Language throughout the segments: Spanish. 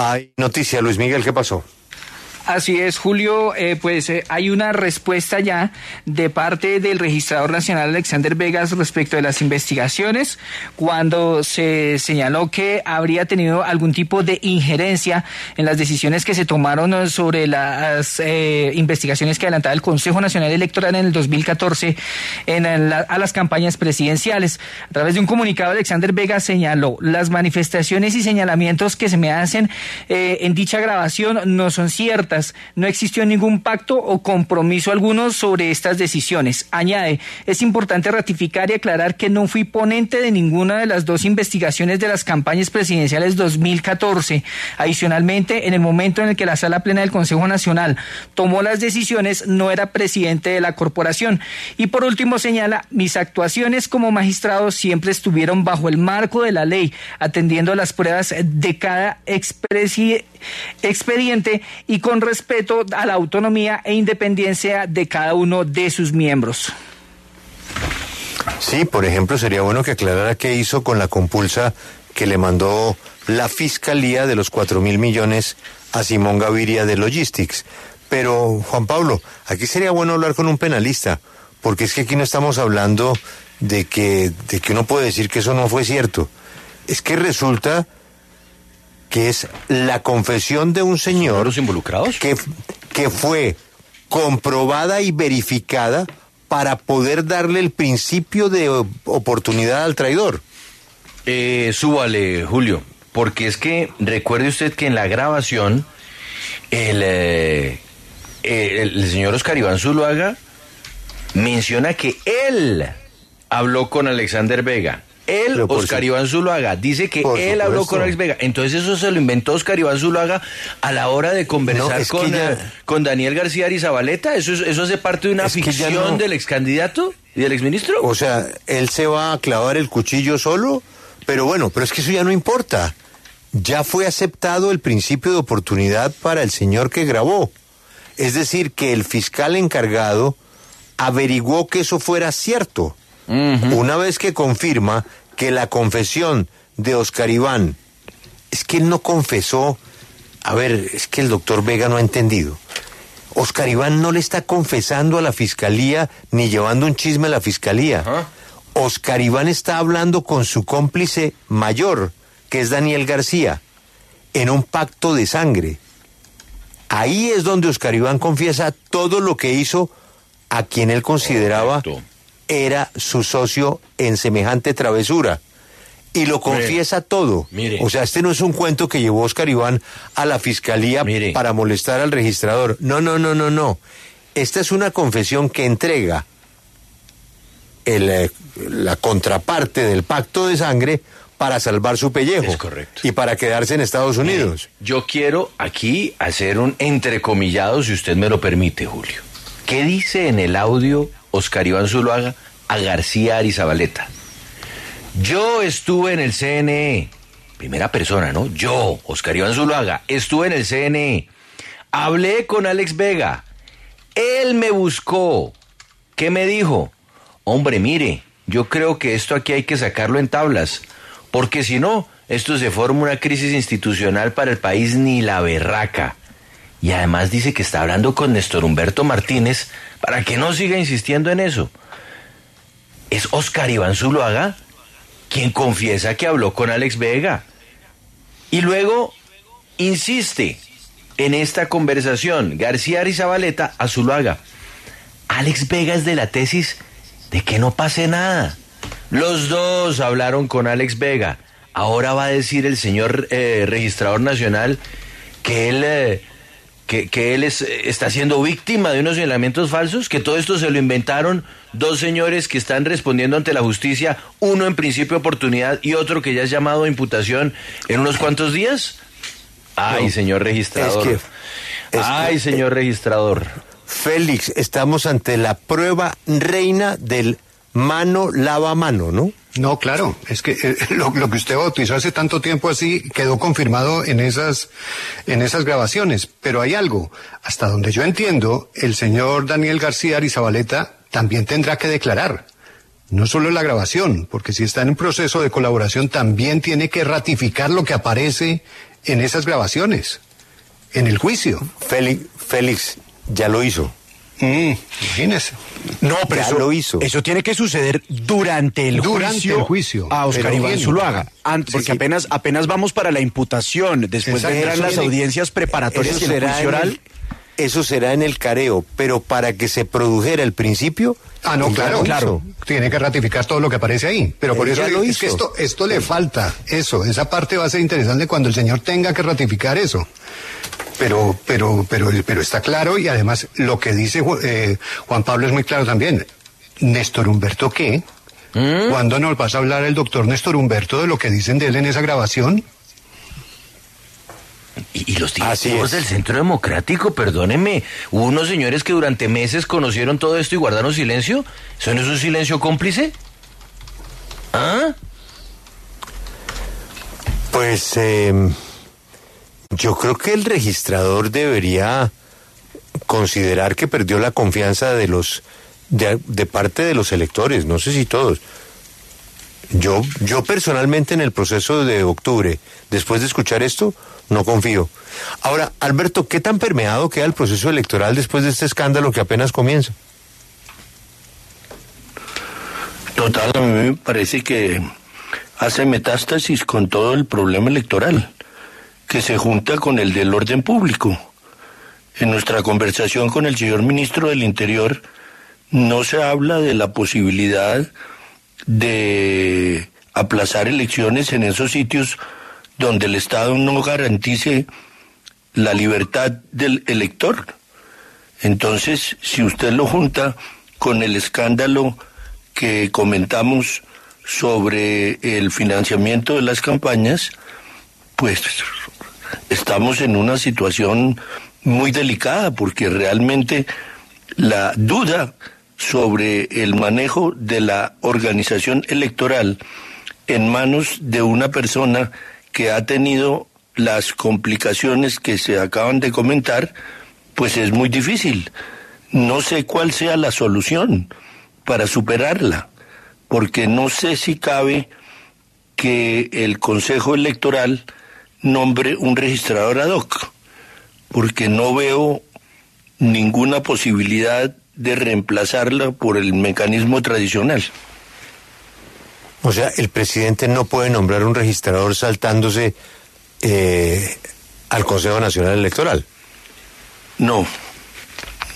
Hay noticia, Luis Miguel, ¿qué pasó? Así es, Julio, eh, pues eh, hay una respuesta ya de parte del registrador nacional Alexander Vegas respecto de las investigaciones, cuando se señaló que habría tenido algún tipo de injerencia en las decisiones que se tomaron sobre las eh, investigaciones que adelantaba el Consejo Nacional Electoral en el 2014 en a las campañas presidenciales. A través de un comunicado, Alexander Vegas señaló las manifestaciones y señalamientos que se me hacen en dicha grabación no son ciertas no existió ningún pacto o compromiso alguno sobre estas decisiones. Añade, es importante ratificar y aclarar que no fui ponente de ninguna de las dos investigaciones de las campañas presidenciales 2014. Adicionalmente, en el momento en el que la Sala Plena del Consejo Nacional tomó las decisiones, no era presidente de la corporación. Y por último, señala, mis actuaciones como magistrado siempre estuvieron bajo el marco de la ley, atendiendo las pruebas de cada expediente y con respeto a la autonomía e independencia de cada uno de sus miembros. Sí, por ejemplo, sería bueno que aclarara qué hizo con la compulsa que le mandó la Fiscalía de los cuatro mil millones a Simón Gaviria de Logistics. Pero, Juan Pablo, aquí sería bueno hablar con un penalista, porque es que aquí no estamos hablando de que, de que uno puede decir que eso no fue cierto. Es que resulta que es la confesión de un señor los involucrados que, que fue comprobada y verificada para poder darle el principio de oportunidad al traidor. Eh, súbale, Julio, porque es que recuerde usted que en la grabación el, eh, el señor Oscar Iván Zuluaga menciona que él habló con Alexander Vega él, Oscar Iván Zuluaga, dice que él habló con Alex Vega. Entonces eso se lo inventó Oscar Iván Zuluaga a la hora de conversar con, eh, con Daniel García Arizabaleta. ¿Eso, ¿Eso hace parte de una ficción del ex candidato y del exministro? O sea, él se va a clavar el cuchillo solo, pero bueno, pero es que eso ya no importa. Ya fue aceptado el principio de oportunidad para el señor que grabó. Es decir, que el fiscal encargado averiguó que eso fuera cierto. Una vez que confirma que la confesión de Oscar Iván es que él no confesó, a ver, es que el doctor Vega no ha entendido. Oscar Iván no le está confesando a la fiscalía ni llevando un chisme a la fiscalía. Oscar Iván está hablando con su cómplice mayor, que es Daniel García, en un pacto de sangre. Ahí es donde Oscar Iván confiesa todo lo que hizo a quien él consideraba era su socio en semejante travesura. Y lo confiesa todo. O sea, este no es un cuento que llevó Oscar Iván a la fiscalía para molestar al registrador. No, no, no, no, no. Esta es una confesión que entrega el, eh, la contraparte del pacto de sangre para salvar su pellejo. Es correcto. Y para quedarse en Estados Unidos. yo quiero aquí hacer un entrecomillado, si usted me lo permite, Julio. ¿Qué dice en el audio Oscar Iván Zuluaga a García Arizabaleta. Yo estuve en el CNE, primera persona, ¿no? Yo, Oscar Iván Zuluaga, estuve en el CNE. Hablé con Alex Vega. Él me buscó. ¿Qué me dijo? Hombre, mire, yo creo que esto aquí hay que sacarlo en tablas, porque si no, esto se forma una crisis institucional para el país ni la berraca. Y además dice que está hablando con Néstor Humberto Martínez para que no siga insistiendo en eso. Es Oscar Iván Zuluaga quien confiesa que habló con Alex Vega. Y luego insiste en esta conversación García Arizabaleta a Zuluaga. Alex Vega es de la tesis de que no pase nada. Los dos hablaron con Alex Vega. Ahora va a decir el señor eh, registrador nacional que él, eh, que, que él es, está siendo víctima de unos señalamientos falsos, que todo esto se lo inventaron dos señores que están respondiendo ante la justicia, uno en principio oportunidad y otro que ya es llamado a imputación en unos cuantos días. Ay, No, señor registrador. es que- es Ay, que- señor registrador. Félix, estamos ante la prueba reina del mano lava mano, ¿no? No, claro, es que eh, lo, lo que usted bautizó hace tanto tiempo así quedó confirmado en esas, en esas grabaciones. Pero hay algo, hasta donde yo entiendo, el señor Daniel García Arizabaleta también tendrá que declarar. No solo la grabación, porque si está en un proceso de colaboración también tiene que ratificar lo que aparece en esas grabaciones, en el juicio. Félix, Félix ya lo hizo. Mm, imagínese. No, pero Ya eso, lo hizo. eso tiene que suceder durante el Durante juicio, el juicio. a Oscar Iván bien. Zuluaga. Antes, porque sí. apenas, apenas vamos para la imputación. Después vendrán las audiencias preparatorias Eso y el será, juicio oral. Eso será en el careo, pero para que se produjera el principio. Ah, no, claro, claro. Tiene que ratificar todo lo que aparece ahí. Pero por Él eso lo es que esto, esto le falta, eso, esa parte va a ser interesante cuando el señor tenga que ratificar eso. Pero, pero, pero, pero está claro y además lo que dice eh, Juan Pablo es muy claro también. Néstor Humberto, ¿qué? ¿Cuándo nos vas a hablar el doctor Néstor Humberto de lo que dicen de él en esa grabación? Y, y los directivos del Centro Democrático, perdónenme, hubo unos señores que durante meses conocieron todo esto y guardaron silencio. ¿Eso no es un silencio cómplice? ¿Ah? Pues eh, yo creo que el registrador debería considerar que perdió la confianza de los de, de parte de los electores, no sé si todos. Yo, yo personalmente en el proceso de octubre, después de escuchar esto, no confío. Ahora, Alberto, ¿qué tan permeado queda el proceso electoral después de este escándalo que apenas comienza? Total, a mí me parece que hace metástasis con todo el problema electoral, que se junta con el del orden público. En nuestra conversación con el señor ministro del Interior, no se habla de la posibilidad de aplazar elecciones en esos sitios donde el Estado no garantice la libertad del elector. Entonces, si usted lo junta con el escándalo que comentamos sobre el financiamiento de las campañas, pues estamos en una situación muy delicada porque realmente la duda sobre el manejo de la organización electoral en manos de una persona que ha tenido las complicaciones que se acaban de comentar, pues es muy difícil. No sé cuál sea la solución para superarla, porque no sé si cabe que el Consejo Electoral nombre un registrador ad hoc, porque no veo ninguna posibilidad de reemplazarla por el mecanismo tradicional. O sea, el presidente no puede nombrar un registrador saltándose eh, al Consejo Nacional Electoral. No,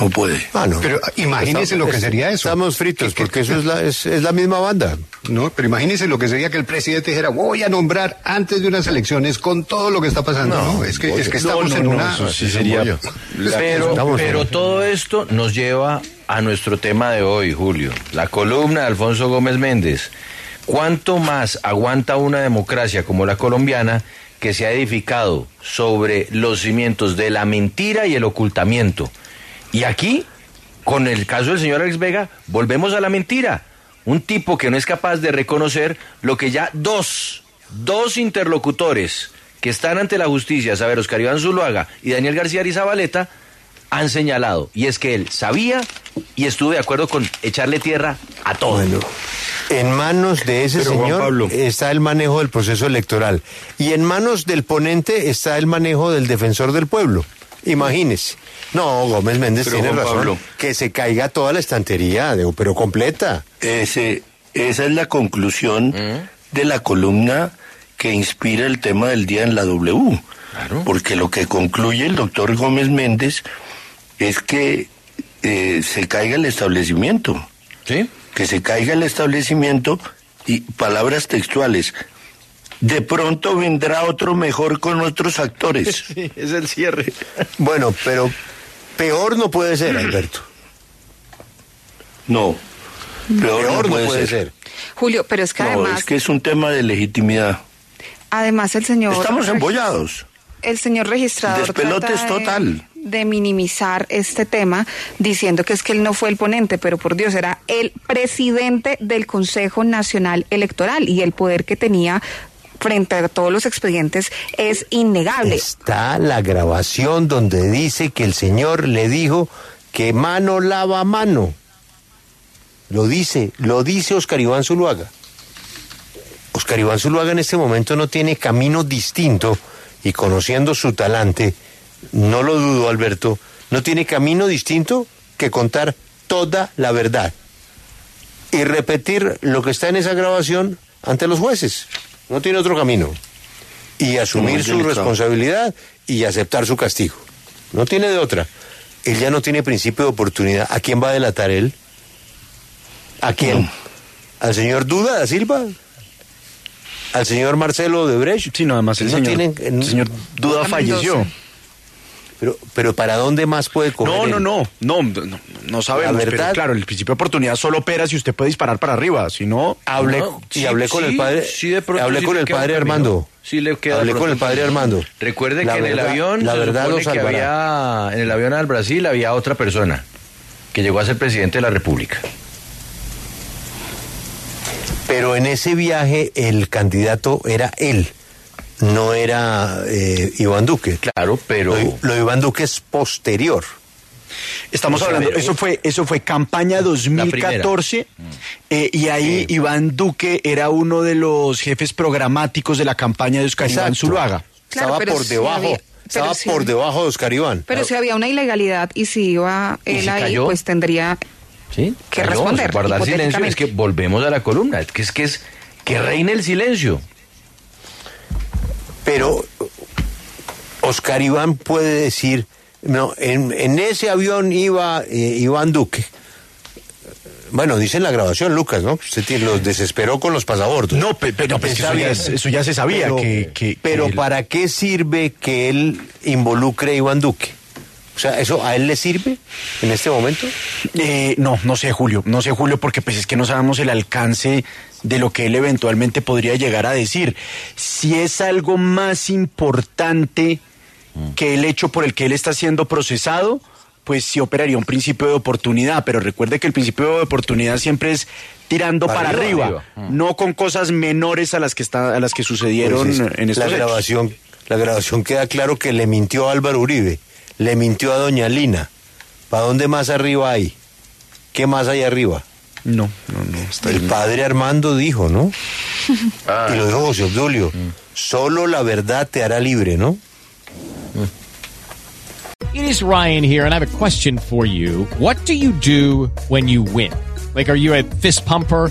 no puede. Ah, no. Pero imagínese lo que sería eso. Estamos fritos, Que- que- porque eso es la, es, es la misma banda. No, pero imagínese lo que sería que el presidente dijera, voy a nombrar antes de unas elecciones con todo lo que está pasando. No, es que, es que estamos en una... Pero, Estamos pero en- todo esto nos lleva a nuestro tema de hoy, Julio. La columna de Alfonso Gómez Méndez. ¿Cuánto más aguanta una democracia como la colombiana que se ha edificado sobre los cimientos de la mentira y el ocultamiento? Y aquí, con el caso del señor Alex Vega, volvemos a la mentira. Un tipo que no es capaz de reconocer lo que ya dos, dos interlocutores que están ante la justicia, saber Oscar Iván y Daniel García Arizabaleta, han señalado. Y es que él sabía y estuvo de acuerdo con echarle tierra a todo. Bueno, en manos de ese Pero, señor Pablo. está el manejo del proceso electoral. Y en manos del ponente está el manejo del defensor del pueblo. Imagínese. No, Gómez Méndez Pero, tiene Juan razón. Pablo. Que se caiga toda la estantería, de- pero completa. Ese, esa es la conclusión de la columna que que inspira el tema del día en la W. Porque lo que concluye el doctor Gómez Méndez es que eh, se caiga el establecimiento. ¿Sí? Que se caiga el establecimiento y palabras textuales. De pronto vendrá otro mejor con otros actores. Sí, es el cierre. Bueno, pero peor no puede ser, Alberto. No. Peor, Peor no puede, ser. Julio, pero es que No, además, es que es un tema de legitimidad. además el señor... Estamos embollados. El señor registrador Despelote trata es de- total. de minimizar este tema diciendo que es que él no fue el ponente, pero por Dios era el presidente del Consejo Nacional Electoral y el poder que tenía frente a todos los expedientes es innegable. Está la grabación donde dice que el señor le dijo que mano lava mano. Lo dice, lo dice Oscar Iván Zuluaga. Oscar Iván Zuluaga en este momento no tiene camino distinto y conociendo su talante, no lo dudo Alberto, no tiene camino distinto que contar toda la verdad y repetir lo que está en esa grabación ante los jueces. No tiene otro camino. Y asumir su responsabilidad y aceptar su castigo. No tiene de otra. Él ya no tiene principio de oportunidad. ¿A quién va a delatar él? ¿A quién? ¿Al señor Duda da Silva? ¿Al señor Marcelo de Brecht? Sí, no, además el No señor, tienen- el señor Duda Mendoza. falleció. Pero, pero ¿para dónde más puede coger No, no, no, no, no, no sabemos, La pero verdad- claro, el principio de oportunidad solo opera si usted puede disparar para arriba, si no... Hablé, No, y sí, hablé con sí, el padre. sí, de pronto hablé con el padre. Armando. Sí le queda Hablé con el padre. Armando. Recuerde La que en el verdad- avión, la verdad que había, en el avión al Brasil había otra persona que llegó a ser presidente de la República. Pero en ese viaje el candidato era él, no era eh, Iván Duque. Claro, pero Lo, lo de Iván Duque es posterior. Estamos O sea, hablando, eso fue, eso fue campaña 2014 eh, y ahí Iván Duque era uno de los jefes programáticos de la campaña de Oscar Iván. Zuluaga. Claro, estaba pero por sí debajo, había- pero estaba por debajo de Oscar Iván. Pero si había una ilegalidad y si iba ¿Y él ahí, cayó? pues tendría ¿sí? que Cayó, responder, Guardar silencio es que volvemos a la columna, es que es que es que reine el silencio. Pero Oscar Iván puede decir, no, en, en ese avión iba eh, Iván Duque. Bueno, dice en la grabación, Lucas, ¿no? Usted los desesperó con los pasabordos. No, pe- pero pues, eso, ya, eso ya se sabía Pero, que, que- pero que él- ¿para qué sirve que él involucre a Iván Duque? O sea, ¿eso a él le sirve en este momento? Eh, no, no sé, Julio, no sé, Julio, porque pues es que no sabemos el alcance de lo que él eventualmente podría llegar a decir. Si es algo más importante que el hecho por el que él está siendo procesado, pues sí operaría un principio de oportunidad, pero recuerde que el principio de oportunidad siempre es tirando Para para, arriba, arriba, arriba. no con cosas menores a las que está, a las que sucedieron Pues es- en estos la hechos. grabación, la grabación queda claro que le mintió a Álvaro Uribe, le mintió a Doña Lina. ¿Para dónde más arriba hay? ¿Qué más hay arriba? No, no, no. Está El padre Armando dijo, ¿no? Ah. Y lo dijo José Obdulio. Solo la verdad te hará libre, ¿no? It is Ryan here, and I have a question for you. What do you do when you win? Like, are you a fist pumper?